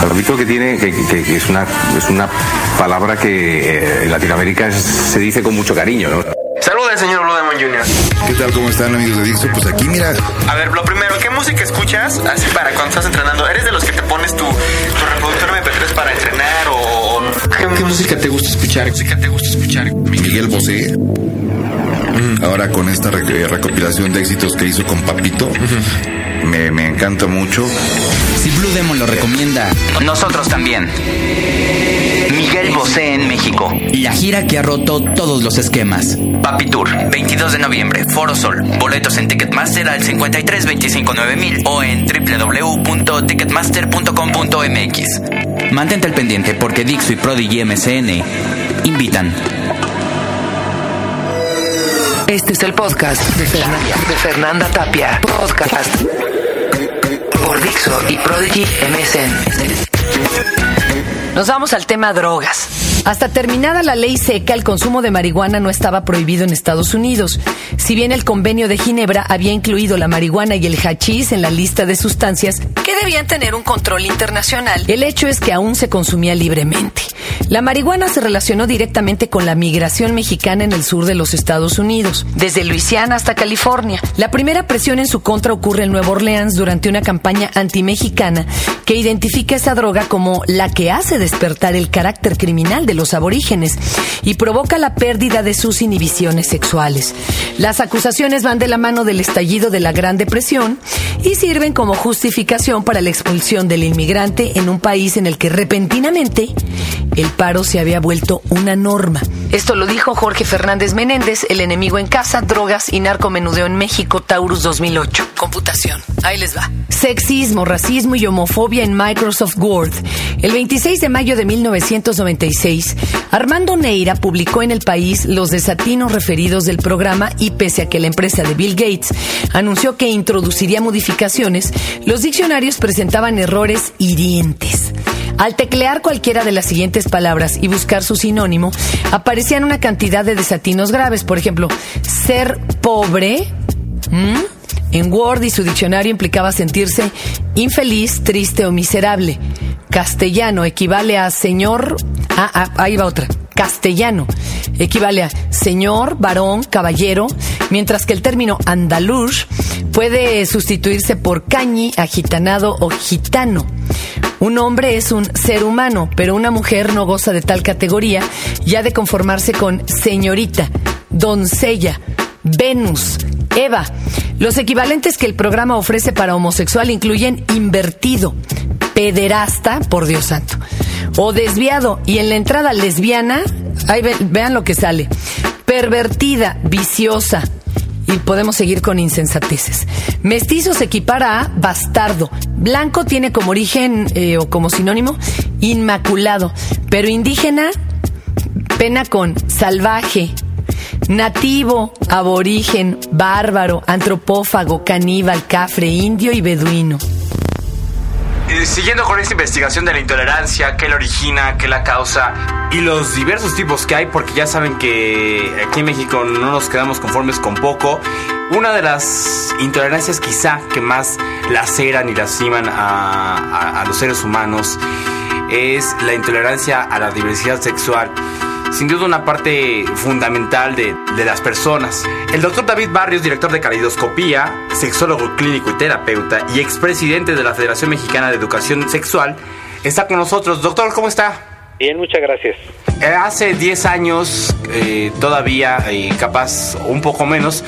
Papito que tiene, que, es, una, es una palabra que eh, en Latinoamérica se dice con mucho cariño, ¿no? Saluda, señor Blue Demon Jr. ¿Qué tal? ¿Cómo están, amigos de Dixo? Pues aquí, mira. A ver, lo primero, ¿qué música escuchas así para cuando estás entrenando? ¿Eres de los que te pones tu, tu reproductor MP3 para entrenar o...? ¿Qué, música te gusta escuchar? ¿Qué música te gusta escuchar? Miguel Bosé. Ahora con esta recopilación de éxitos que hizo con Papito me, me encanta mucho. Si Blue Demon lo recomienda, nosotros también. Miguel Bosé en México. La gira que ha roto todos los esquemas. Papi Tour, 22 de noviembre, Foro Sol. Boletos en Ticketmaster al 53 25 9000 o en www.ticketmaster.com.mx. Mantente al pendiente porque Dixo y Prodigy MCN invitan. Este es el podcast de Fernanda, de Fernanda Tapia. Podcast por Dixo y Prodigy MSN. Nos vamos al tema drogas. Hasta terminada la ley seca, el consumo de marihuana no estaba prohibido en Estados Unidos. Si bien el convenio de Ginebra había incluido la marihuana y el hachís en la lista de sustancias que debían tener un control internacional, el hecho es que aún se consumía libremente. La marihuana se relacionó directamente con la migración mexicana en el sur de los Estados Unidos, desde Luisiana hasta California. La primera presión en su contra ocurre en Nueva Orleans durante una campaña antimexicana que identifica esa droga como la que hace despertar el carácter criminal de los aborígenes y provoca la pérdida de sus inhibiciones sexuales. Las acusaciones van de la mano del estallido de la Gran Depresión y sirven como justificación para la expulsión del inmigrante en un país en el que repentinamente el paro se había vuelto una norma. Esto lo dijo Jorge Fernández Menéndez, el enemigo en casa, drogas y narcomenudeo en México, Taurus 2008. Computación. Ahí les va. Sexismo, racismo y homofobia en Microsoft Word. El 26 de mayo de 1996, Armando Neira publicó en El País los desatinos referidos del programa y pese a que la empresa de Bill Gates anunció que introduciría modificaciones, los diccionarios presentaban errores hirientes. Al teclear cualquiera de las siguientes palabras y buscar su sinónimo, aparecían una cantidad de desatinos graves. Por ejemplo, ser pobre. En Word y su diccionario implicaba sentirse infeliz, triste o miserable. Castellano equivale a señor. Ah, ah, ahí va otra. Castellano equivale a señor, varón, caballero, mientras que el término andaluz puede sustituirse por cañi, agitanado o gitano. Un hombre es un ser humano, pero una mujer no goza de tal categoría y ha de conformarse con señorita, doncella, Venus, Eva. Los equivalentes que el programa ofrece para homosexual incluyen invertido, pederasta, por Dios santo, o desviado, y en la entrada lesbiana, ahí vean lo que sale, pervertida, viciosa, y podemos seguir con insensateces. Mestizo se equipara a bastardo. Blanco tiene como origen eh, o como sinónimo inmaculado. Pero indígena, pena con salvaje, nativo, aborigen, bárbaro, antropófago, caníbal, cafre, indio y beduino siguiendo con esta investigación de la intolerancia, qué la origina, qué la causa y los diversos tipos que hay, porque ya saben que aquí en México no nos quedamos conformes con poco. Una de las intolerancias quizá que más laceran y lastiman a los seres humanos es la intolerancia a la diversidad sexual sin duda una parte fundamental de, las personas. El doctor David Barrios, director de Calidoscopía, sexólogo clínico y terapeuta y expresidente de la Federación Mexicana de Educación Sexual, está con nosotros. Doctor, ¿cómo está? Bien, muchas gracias. Eh, hace 10 años, eh, todavía, y capaz un poco menos,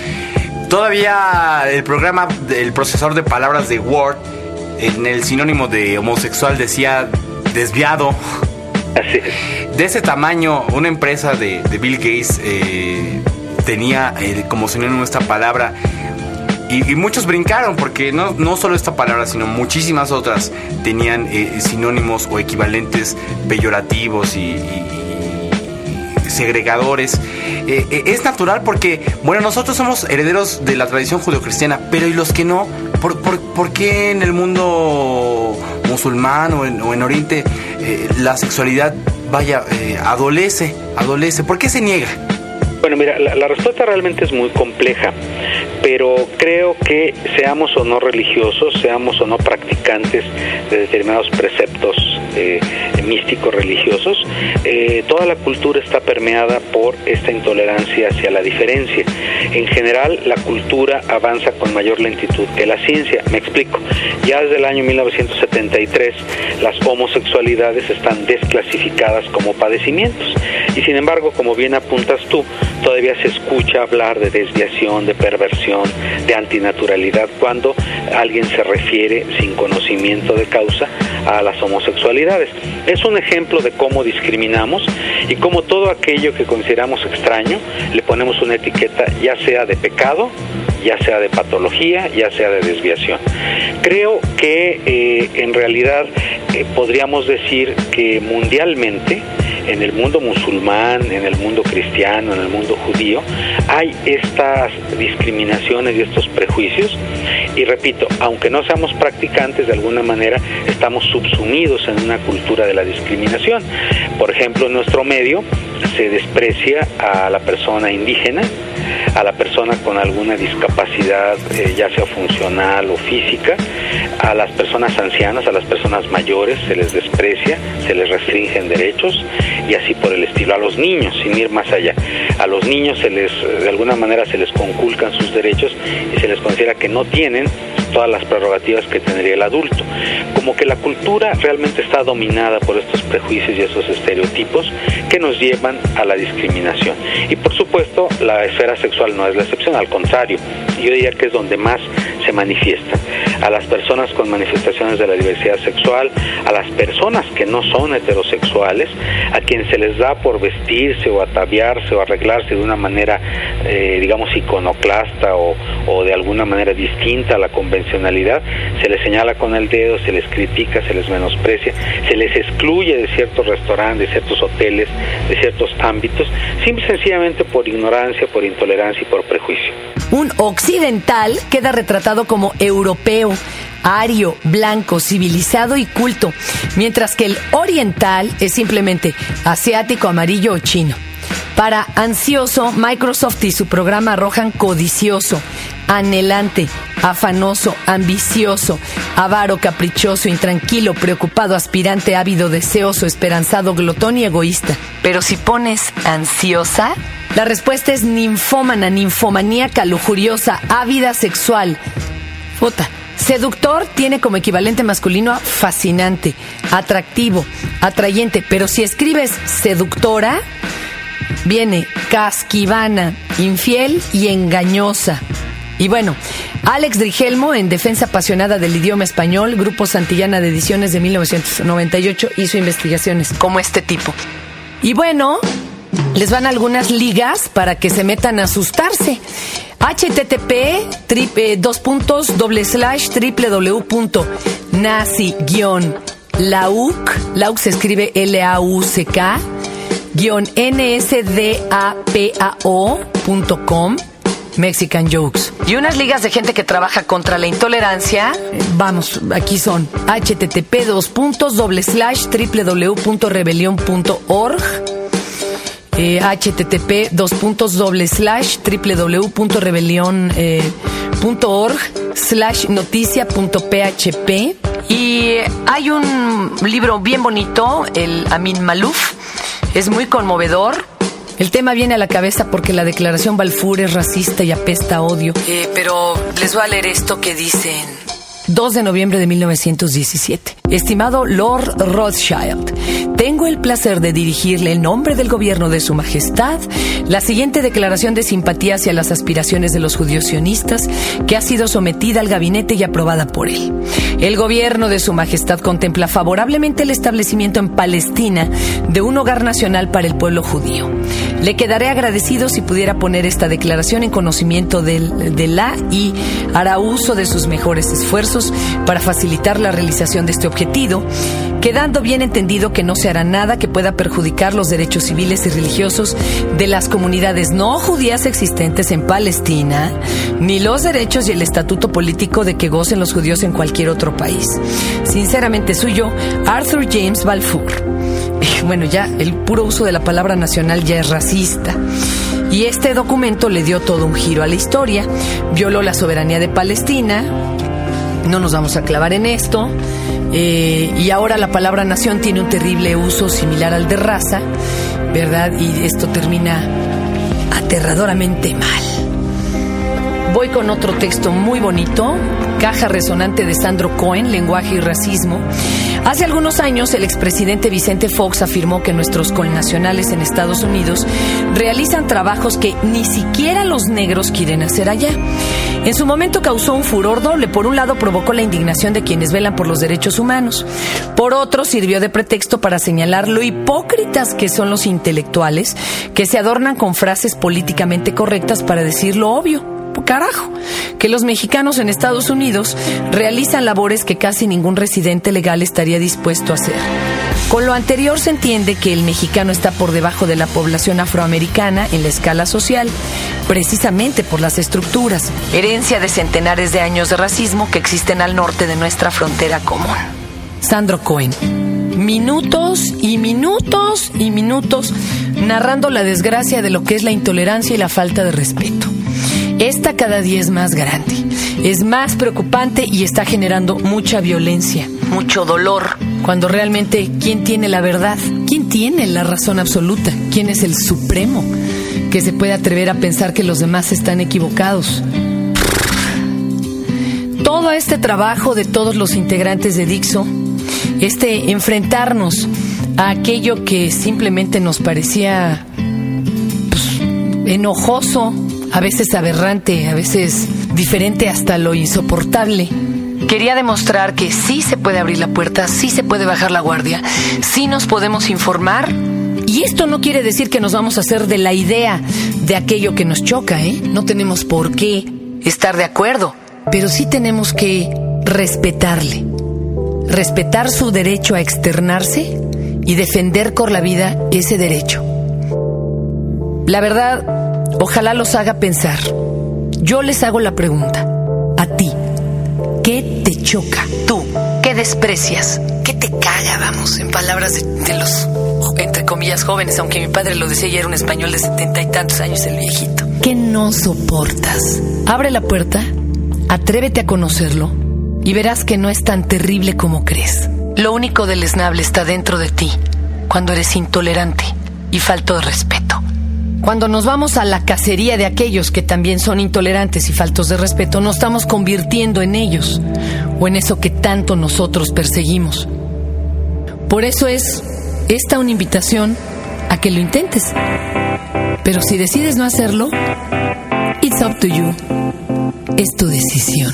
todavía el programa del procesador de palabras de Word, en el sinónimo de homosexual decía desviado, de ese tamaño, una empresa de, Bill Gates eh, tenía eh, como sinónimo esta palabra. Y, muchos brincaron porque no, no solo esta palabra, sino muchísimas otras tenían eh, sinónimos o equivalentes peyorativos y, segregadores. es natural porque, bueno, nosotros somos herederos de la tradición judeocristiana, pero ¿y los que no? ¿Por, por, qué en el mundo musulmán o en Oriente eh, la sexualidad, vaya, eh, adolece, adolece? ¿Por qué se niega? Bueno, mira, la, respuesta realmente es muy compleja, pero creo que seamos o no religiosos, seamos o no practicantes de determinados preceptos eh, místicos religiosos, eh, toda la cultura está permeada por esta intolerancia hacia la diferencia. En general, la cultura avanza con mayor lentitud que la ciencia. Me explico. Ya desde el año 1973, las homosexualidades están desclasificadas como padecimientos. Y sin embargo, como bien apuntas tú, todavía se escucha hablar de desviación, de perversión, de antinaturalidad cuando alguien se refiere sin conocimiento de causa a las homosexualidades. Es un ejemplo de cómo discriminamos y cómo todo aquello que consideramos extraño le ponemos una etiqueta ya sea de pecado, ya sea de patología, ya sea de desviación. Creo que eh, en realidad eh, podríamos decir que mundialmente en el mundo musulmán, en el mundo cristiano, en el mundo judío, hay estas discriminaciones y estos prejuicios. Y repito, aunque no seamos practicantes, de alguna manera estamos subsumidos en una cultura de la discriminación. Por ejemplo, en nuestro medio se desprecia a la persona indígena, a la persona con alguna discapacidad, eh, ya sea funcional o física, a las personas ancianas, a las personas mayores se les desprecia, se les restringen derechos y así por el estilo. A los niños, sin ir más allá, a los niños se les, de alguna manera se les conculcan sus derechos y se les considera que no tienen todas las prerrogativas que tendría el adulto. Como que la cultura realmente está dominada por estos prejuicios y esos estereotipos que nos llevan a la discriminación. Y por supuesto, la esfera sexual no es la excepción, al contrario, yo diría que es donde más se manifiesta. A las personas con manifestaciones de la diversidad sexual, a las personas que no son heterosexuales, a quienes se les da por vestirse o ataviarse o arreglarse de una manera, eh, digamos, iconoclasta o, o de alguna manera distinta a la convencionalidad, se les señala con el dedo, se les critica, se les menosprecia, se les excluye de ciertos restaurantes, de ciertos hoteles, de ciertos ámbitos, simple y sencillamente por ignorancia, por intolerancia y por prejuicio. Un occidental queda retratado como europeo, ario, blanco, civilizado y culto, mientras que el oriental es simplemente asiático, amarillo o chino. Para ansioso, Microsoft y su programa arrojan codicioso, anhelante, afanoso, ambicioso, avaro, caprichoso, intranquilo, preocupado, aspirante, ávido, deseoso, esperanzado, glotón y egoísta. Pero si pones ansiosa, la respuesta es ninfómana, ninfomaníaca, lujuriosa, ávida sexual. Puta. Seductor tiene como equivalente masculino fascinante, atractivo, atrayente, pero si escribes seductora, viene casquivana, infiel y engañosa. Y bueno, Alex Drigelmo, en defensa apasionada del idioma español, Grupo Santillana de Ediciones de 1998, hizo investigaciones como este tipo. Y bueno, les van algunas ligas para que se metan a asustarse. http triple, dos puntos doble slash www.nazi lauk lauk se escribe L-A-U-C-K guion nsdapao.com Mexican Jokes. Y unas ligas de gente que trabaja contra la intolerancia. Vamos, aquí son http dos puntos doble slash www.rebelión.org eh, http dos puntos doble slash www.rebelión.org slash noticia.php y hay un libro bien bonito, el Amin Maluf, es muy conmovedor. El tema viene a la cabeza porque la declaración Balfour es racista y apesta a odio. Eh, pero les voy a leer esto que dicen. 2 de noviembre de 1917. Estimado Lord Rothschild, tengo el placer de dirigirle en nombre del gobierno de Su Majestad la siguiente declaración de simpatía hacia las aspiraciones de los judíos sionistas que ha sido sometida al gabinete y aprobada por él. El gobierno de Su Majestad contempla favorablemente el establecimiento en Palestina de un hogar nacional para el pueblo judío. Le quedaré agradecido si pudiera poner esta declaración en conocimiento del, de la y hará uso de sus mejores esfuerzos para facilitar la realización de este objetivo, quedando bien entendido que no se nada que pueda perjudicar los derechos civiles y religiosos de las comunidades no judías existentes en Palestina, ni los derechos y el estatuto político de que gocen los judíos en cualquier otro país. Sinceramente suyo, Arthur James Balfour. Bueno, ya el puro uso de la palabra nacional ya es racista. Y este documento le dio todo un giro a la historia, violó la soberanía de Palestina, No nos vamos a clavar en esto. Eh, y ahora la palabra nación tiene un terrible uso similar al de raza, ¿verdad? Y esto termina aterradoramente mal. Voy con otro texto muy bonito, Caja Resonante de Sandro Cohen, Lenguaje y Racismo. Hace algunos años el expresidente Vicente Fox afirmó que nuestros connacionales en Estados Unidos realizan trabajos que ni siquiera los negros quieren hacer allá. En su momento causó un furor doble. Por un lado provocó la indignación de quienes velan por los derechos humanos. Por otro sirvió de pretexto para señalar lo hipócritas que son los intelectuales que se adornan con frases políticamente correctas para decir lo obvio carajo, que los mexicanos en Estados Unidos realizan labores que casi ningún residente legal estaría dispuesto a hacer. Con lo anterior se entiende que el mexicano está por debajo de la población afroamericana en la escala social, precisamente por las estructuras, herencia de centenares de años de racismo que existen al norte de nuestra frontera común. Sandro Cohen. Minutos y minutos y minutos narrando la desgracia de lo que es la intolerancia y la falta de respeto. Esta cada día es más grande, es más preocupante y está generando mucha violencia, mucho dolor, cuando realmente ¿quién tiene la verdad? ¿Quién tiene la razón absoluta? ¿Quién es el supremo que se puede atrever a pensar que los demás están equivocados? Todo este trabajo de todos los integrantes de Dixo, este enfrentarnos a aquello que simplemente nos parecía pues, enojoso, a veces aberrante, a veces diferente hasta lo insoportable. Quería demostrar que sí se puede abrir la puerta, sí se puede bajar la guardia, sí nos podemos informar. Y esto no quiere decir que nos vamos a hacer de la idea de aquello que nos choca, ¿eh? No tenemos por qué estar de acuerdo, pero sí tenemos que respetarle. Respetar su derecho a externarse y defender con la vida ese derecho. La verdad, Ojalá los haga pensar. Yo les hago la pregunta. A ti, ¿qué te choca? Tú, ¿qué desprecias? ¿Qué te caga, vamos, en palabras de, los, entre comillas, jóvenes, aunque mi padre lo decía y era un español de setenta y tantos años, el viejito? ¿Qué no soportas? Abre la puerta, atrévete a conocerlo y verás que no es tan terrible como crees. Lo único deleznable está dentro de ti, cuando eres intolerante y falto de respeto. Cuando nos vamos a la cacería de aquellos que también son intolerantes y faltos de respeto, nos estamos convirtiendo en ellos o en eso que tanto nosotros perseguimos. Por eso es esta una invitación a que lo intentes. Pero si decides no hacerlo, it's up to you. Es tu decisión.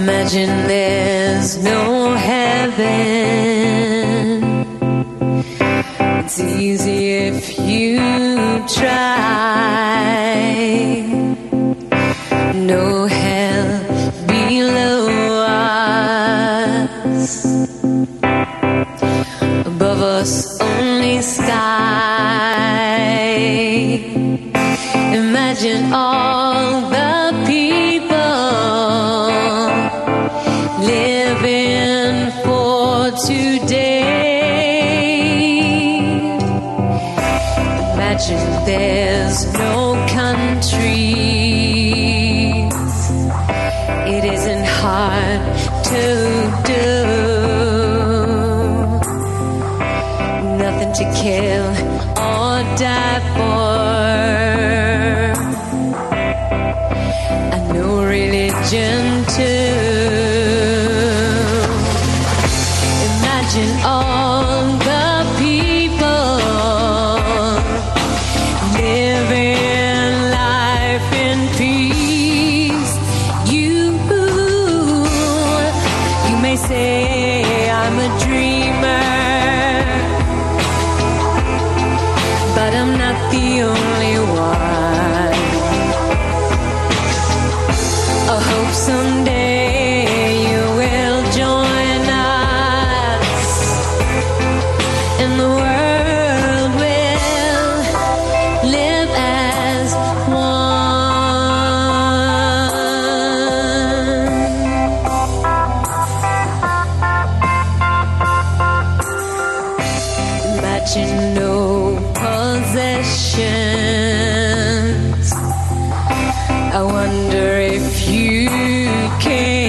Imagine there's no heaven. It's easy try. No hell below us. Above us, to kill or die for. And no religion too. fetching no possessions. I wonder if you can.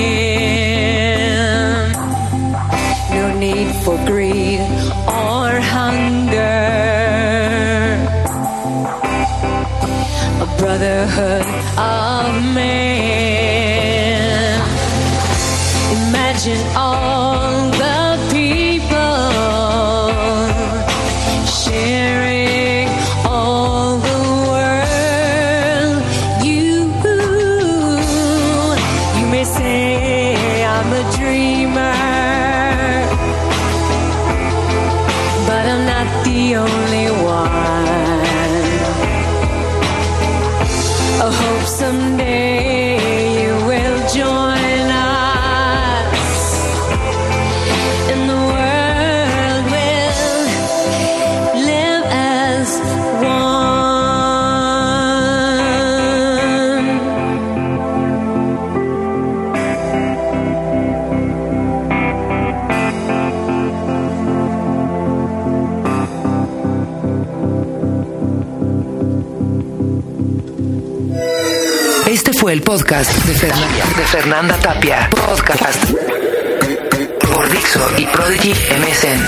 No need for greed or hunger. A brotherhood. el podcast de Fernanda, Tapia. Podcast por Dixo y Prodigy MSN.